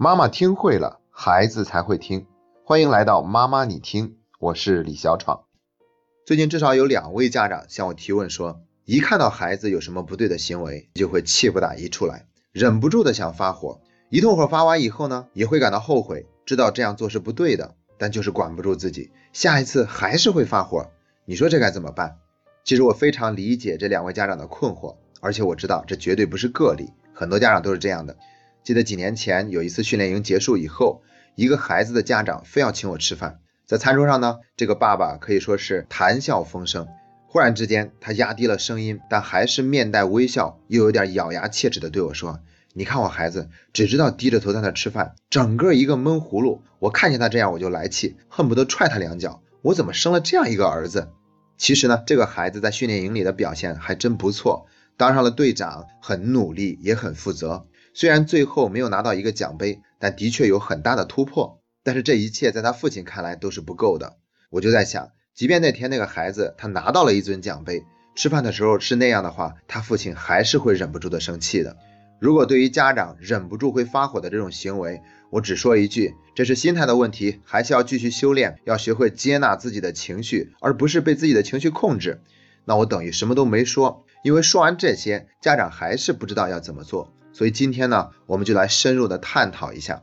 妈妈听会了，孩子才会听。欢迎来到妈妈你听，我是李小闯。最近至少有两位家长向我提问说，一看到孩子有什么不对的行为，就会气不打一处来，忍不住的想发火。一通火发完以后呢，也会感到后悔，知道这样做是不对的，但就是管不住自己，下一次还是会发火。你说这该怎么办？其实我非常理解这两位家长的困惑，而且我知道这绝对不是个例，很多家长都是这样的。记得几年前有一次训练营结束以后，一个孩子的家长非要请我吃饭，在餐桌上呢，这个爸爸可以说是谈笑风生。忽然之间，他压低了声音，但还是面带微笑，又有点咬牙切齿的对我说：“你看我孩子只知道低着头在那吃饭，整个一个闷葫芦。我看见他这样我就来气，恨不得踹他两脚。我怎么生了这样一个儿子？”其实呢，这个孩子在训练营里的表现还真不错，当上了队长，很努力，也很负责。虽然最后没有拿到一个奖杯，但的确有很大的突破。但是这一切在他父亲看来都是不够的。我就在想，即便那天那个孩子他拿到了一尊奖杯，吃饭的时候是那样的话，他父亲还是会忍不住的生气的。如果对于家长忍不住会发火的这种行为，我只说一句，这是心态的问题，还是要继续修炼，要学会接纳自己的情绪，而不是被自己的情绪控制。那我等于什么都没说，因为说完这些，家长还是不知道要怎么做。所以今天呢，我们就来深入的探讨一下。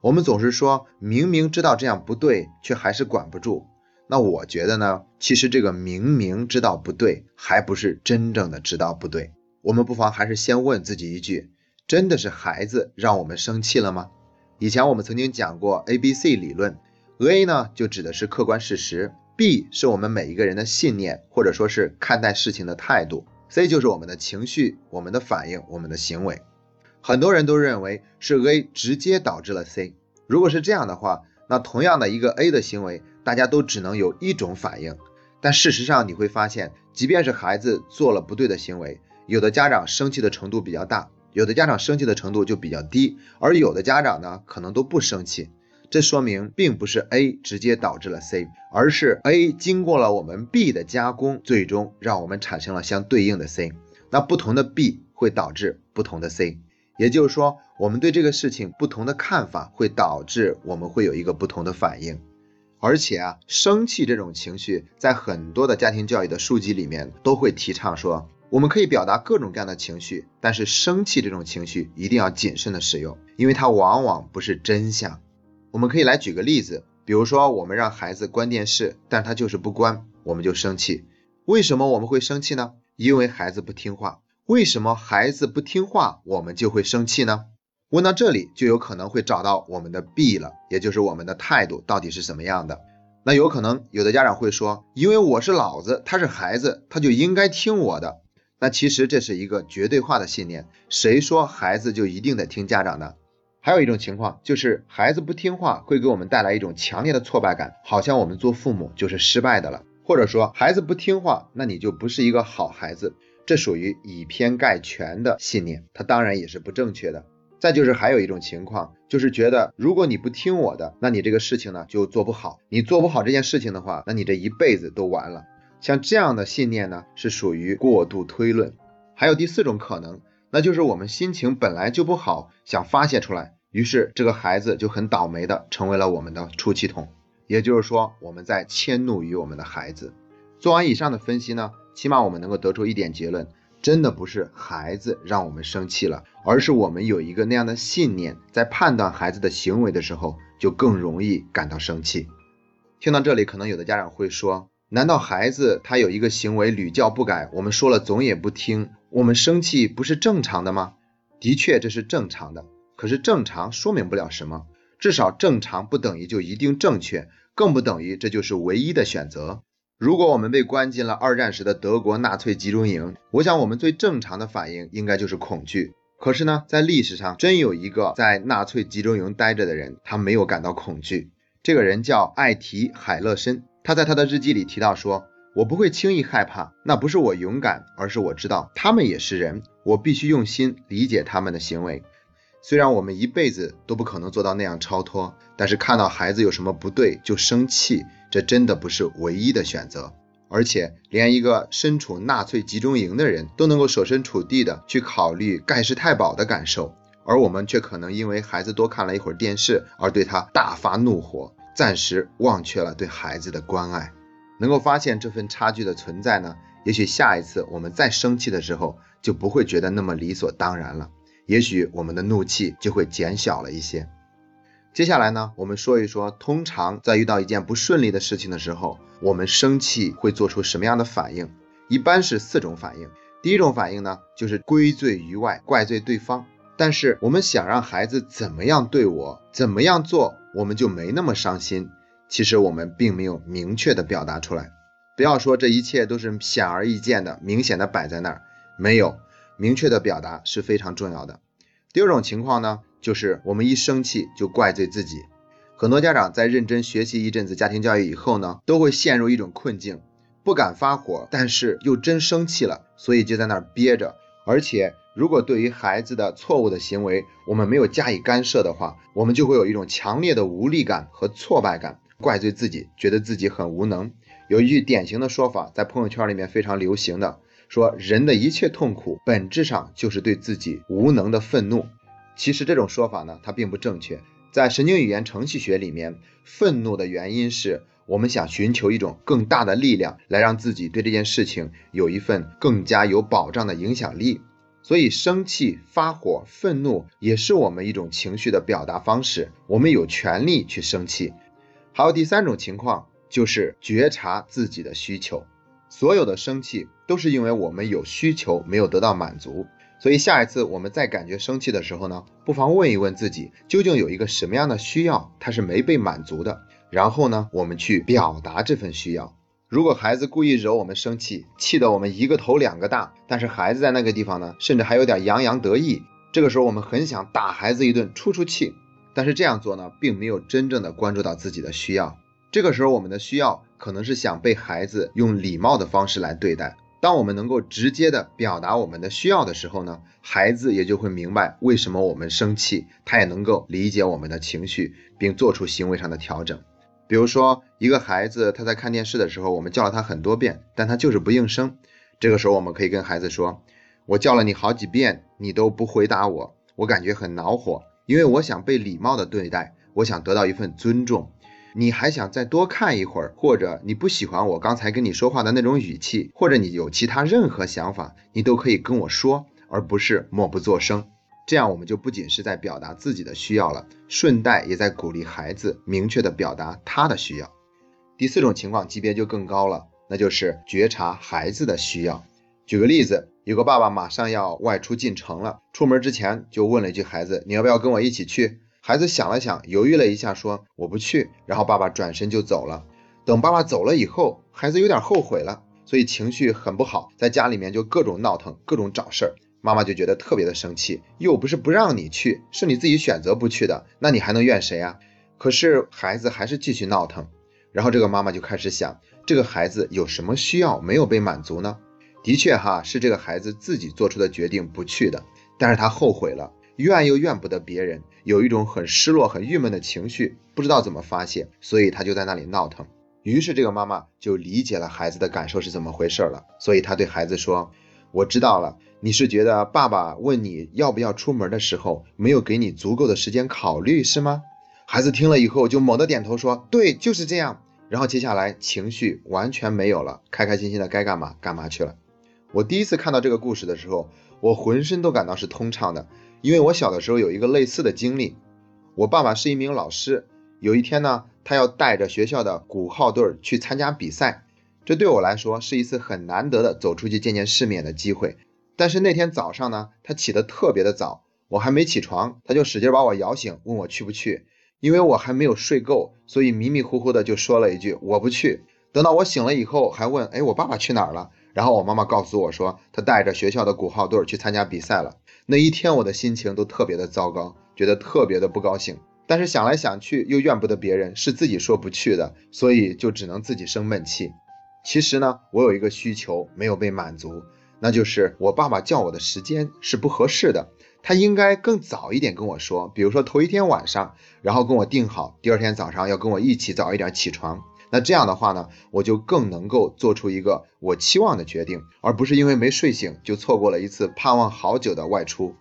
我们总是说明明知道这样不对，却还是管不住。那我觉得呢，其实这个明明知道不对，还不是真正的知道不对。我们不妨还是先问自己一句：真的是孩子让我们生气了吗？以前我们曾经讲过 A B C 理论，A 呢就指的是客观事实，B 是我们每一个人的信念或者说是看待事情的态度，C 就是我们的情绪、我们的反应、我们的行为。很多人都认为是 A 直接导致了 C。如果是这样的话，那同样的一个 A 的行为，大家都只能有一种反应。但事实上你会发现，即便是孩子做了不对的行为，有的家长生气的程度比较大，有的家长生气的程度就比较低，而有的家长呢，可能都不生气。这说明并不是 A 直接导致了 C，而是 A 经过了我们 B 的加工，最终让我们产生了相对应的 C。那不同的 B 会导致不同的 C。也就是说，我们对这个事情不同的看法，会导致我们会有一个不同的反应。而且啊，生气这种情绪，在很多的家庭教育的书籍里面都会提倡说，我们可以表达各种各样的情绪，但是生气这种情绪一定要谨慎的使用，因为它往往不是真相。我们可以来举个例子，比如说我们让孩子关电视，但他就是不关，我们就生气。为什么我们会生气呢？因为孩子不听话。为什么孩子不听话，我们就会生气呢？问到这里，就有可能会找到我们的弊了，也就是我们的态度到底是什么样的。那有可能有的家长会说，因为我是老子，他是孩子，他就应该听我的。那其实这是一个绝对化的信念，谁说孩子就一定得听家长的？还有一种情况就是孩子不听话，会给我们带来一种强烈的挫败感，好像我们做父母就是失败的了，或者说孩子不听话，那你就不是一个好孩子。这属于以偏概全的信念，它当然也是不正确的。再就是还有一种情况，就是觉得如果你不听我的，那你这个事情呢就做不好。你做不好这件事情的话，那你这一辈子都完了。像这样的信念呢，是属于过度推论。还有第四种可能，那就是我们心情本来就不好，想发泄出来，于是这个孩子就很倒霉的成为了我们的出气筒。也就是说，我们在迁怒于我们的孩子。做完以上的分析呢？起码我们能够得出一点结论，真的不是孩子让我们生气了，而是我们有一个那样的信念，在判断孩子的行为的时候，就更容易感到生气。听到这里，可能有的家长会说：难道孩子他有一个行为屡教不改，我们说了总也不听，我们生气不是正常的吗？的确，这是正常的。可是正常说明不了什么，至少正常不等于就一定正确，更不等于这就是唯一的选择。如果我们被关进了二战时的德国纳粹集中营，我想我们最正常的反应应该就是恐惧。可是呢，在历史上真有一个在纳粹集中营待着的人，他没有感到恐惧。这个人叫艾提海勒申，他在他的日记里提到说：“我不会轻易害怕，那不是我勇敢，而是我知道他们也是人，我必须用心理解他们的行为。虽然我们一辈子都不可能做到那样超脱，但是看到孩子有什么不对就生气。”这真的不是唯一的选择，而且连一个身处纳粹集中营的人都能够设身处地的去考虑盖世太保的感受，而我们却可能因为孩子多看了一会儿电视而对他大发怒火，暂时忘却了对孩子的关爱。能够发现这份差距的存在呢，也许下一次我们再生气的时候就不会觉得那么理所当然了，也许我们的怒气就会减小了一些。接下来呢，我们说一说，通常在遇到一件不顺利的事情的时候，我们生气会做出什么样的反应？一般是四种反应。第一种反应呢，就是归罪于外，怪罪对方。但是我们想让孩子怎么样对我，怎么样做，我们就没那么伤心。其实我们并没有明确的表达出来。不要说这一切都是显而易见的、明显的摆在那儿，没有明确的表达是非常重要的。第二种情况呢，就是我们一生气就怪罪自己。很多家长在认真学习一阵子家庭教育以后呢，都会陷入一种困境，不敢发火，但是又真生气了，所以就在那儿憋着，而且。如果对于孩子的错误的行为，我们没有加以干涉的话，我们就会有一种强烈的无力感和挫败感，怪罪自己，觉得自己很无能。有一句典型的说法，在朋友圈里面非常流行的，说人的一切痛苦本质上就是对自己无能的愤怒。其实这种说法呢，它并不正确。在神经语言程序学里面，愤怒的原因是我们想寻求一种更大的力量，来让自己对这件事情有一份更加有保障的影响力。所以，生气、发火、愤怒也是我们一种情绪的表达方式。我们有权利去生气。还有第三种情况，就是觉察自己的需求。所有的生气都是因为我们有需求没有得到满足。所以，下一次我们再感觉生气的时候呢，不妨问一问自己，究竟有一个什么样的需要，它是没被满足的。然后呢，我们去表达这份需要。如果孩子故意惹我们生气，气得我们一个头两个大，但是孩子在那个地方呢，甚至还有点洋洋得意，这个时候我们很想打孩子一顿出出气，但是这样做呢，并没有真正的关注到自己的需要。这个时候我们的需要可能是想被孩子用礼貌的方式来对待。当我们能够直接的表达我们的需要的时候呢，孩子也就会明白为什么我们生气，他也能够理解我们的情绪，并做出行为上的调整。比如说，一个孩子他在看电视的时候，我们叫了他很多遍，但他就是不应声。这个时候，我们可以跟孩子说：“我叫了你好几遍，你都不回答我，我感觉很恼火，因为我想被礼貌的对待，我想得到一份尊重。你还想再多看一会儿，或者你不喜欢我刚才跟你说话的那种语气，或者你有其他任何想法，你都可以跟我说，而不是默不作声。”这样我们就不仅是在表达自己的需要了，顺带也在鼓励孩子明确的表达他的需要。第四种情况级别就更高了，那就是觉察孩子的需要。举个例子，有个爸爸马上要外出进城了，出门之前就问了一句孩子：“你要不要跟我一起去？”孩子想了想，犹豫了一下，说：“我不去。”然后爸爸转身就走了。等爸爸走了以后，孩子有点后悔了，所以情绪很不好，在家里面就各种闹腾，各种找事儿。妈妈就觉得特别的生气，又不是不让你去，是你自己选择不去的，那你还能怨谁啊？可是孩子还是继续闹腾，然后这个妈妈就开始想，这个孩子有什么需要没有被满足呢？的确哈，是这个孩子自己做出的决定不去的，但是他后悔了，怨又怨不得别人，有一种很失落、很郁闷的情绪，不知道怎么发泄，所以他就在那里闹腾。于是这个妈妈就理解了孩子的感受是怎么回事了，所以她对孩子说：“我知道了。”你是觉得爸爸问你要不要出门的时候，没有给你足够的时间考虑，是吗？孩子听了以后就猛地点头说：“对，就是这样。”然后接下来情绪完全没有了，开开心心的该干嘛干嘛去了。我第一次看到这个故事的时候，我浑身都感到是通畅的，因为我小的时候有一个类似的经历。我爸爸是一名老师，有一天呢，他要带着学校的鼓号队去参加比赛，这对我来说是一次很难得的走出去见见世面的机会。但是那天早上呢，他起得特别的早，我还没起床，他就使劲把我摇醒，问我去不去。因为我还没有睡够，所以迷迷糊糊的就说了一句我不去。等到我醒了以后，还问，哎，我爸爸去哪儿了？然后我妈妈告诉我说，她带着学校的鼓号队去参加比赛了。那一天我的心情都特别的糟糕，觉得特别的不高兴。但是想来想去又怨不得别人，是自己说不去的，所以就只能自己生闷气。其实呢，我有一个需求没有被满足。那就是我爸爸叫我的时间是不合适的，他应该更早一点跟我说，比如说头一天晚上，然后跟我定好第二天早上要跟我一起早一点起床。那这样的话呢，我就更能够做出一个我期望的决定，而不是因为没睡醒就错过了一次盼望好久的外出。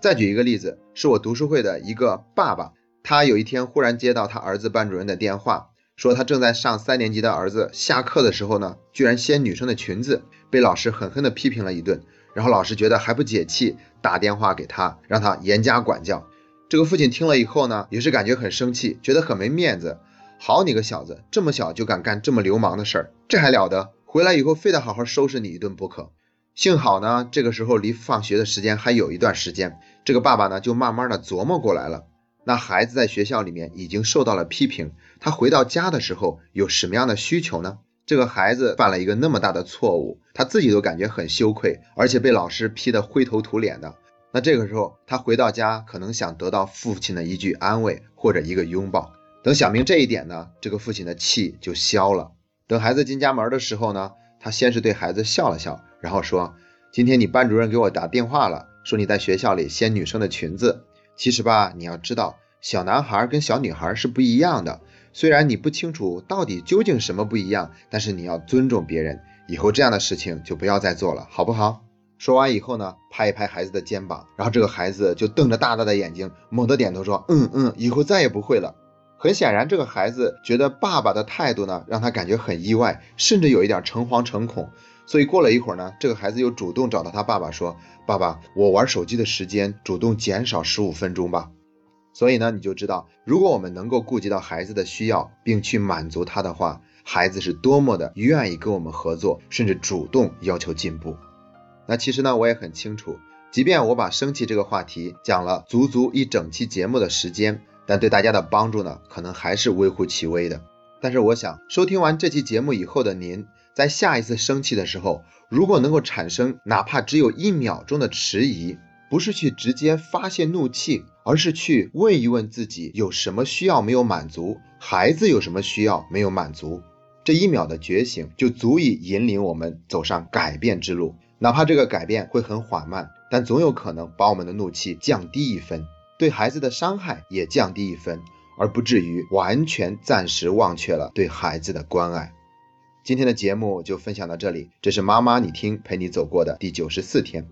再举一个例子，是我读书会的一个爸爸，他有一天忽然接到他儿子班主任的电话，说他正在上三年级的儿子下课的时候呢，居然掀女生的裙子，被老师狠狠地批评了一顿。然后老师觉得还不解气，打电话给他，让他严加管教。这个父亲听了以后呢，也是感觉很生气，觉得很没面子。好你个小子，这么小就敢干这么流氓的事儿，这还了得？回来以后非得好好收拾你一顿不可。幸好呢，这个时候离放学的时间还有一段时间，这个爸爸呢就慢慢的琢磨过来了。那孩子在学校里面已经受到了批评，他回到家的时候有什么样的需求呢？这个孩子犯了一个那么大的错误，他自己都感觉很羞愧，而且被老师批得灰头土脸的。那这个时候他回到家，可能想得到父亲的一句安慰或者一个拥抱。等想明这一点呢，这个父亲的气就消了。等孩子进家门的时候呢，他先是对孩子笑了笑，然后说：“今天你班主任给我打电话了，说你在学校里掀女生的裙子。其实吧，你要知道，小男孩跟小女孩是不一样的。”虽然你不清楚到底究竟什么不一样，但是你要尊重别人，以后这样的事情就不要再做了，好不好？说完以后呢，拍一拍孩子的肩膀，然后这个孩子就瞪着大大的眼睛，猛地点头说：“嗯嗯，以后再也不会了。”很显然，这个孩子觉得爸爸的态度呢，让他感觉很意外，甚至有一点诚惶诚恐。所以过了一会儿呢，这个孩子又主动找到他爸爸说：“爸爸，我玩手机的时间主动减少十五分钟吧。”所以呢，你就知道，如果我们能够顾及到孩子的需要，并去满足他的话，孩子是多么的愿意跟我们合作，甚至主动要求进步。那其实呢，我也很清楚，即便我把生气这个话题讲了足足一整期节目的时间，但对大家的帮助呢，可能还是微乎其微的。但是我想，收听完这期节目以后的您，在下一次生气的时候，如果能够产生哪怕只有一秒钟的迟疑，不是去直接发泄怒气。而是去问一问自己有什么需要没有满足，孩子有什么需要没有满足，这一秒的觉醒就足以引领我们走上改变之路。哪怕这个改变会很缓慢，但总有可能把我们的怒气降低一分，对孩子的伤害也降低一分，而不至于完全暂时忘却了对孩子的关爱。今天的节目就分享到这里，这是妈妈你听陪你走过的第九十四天。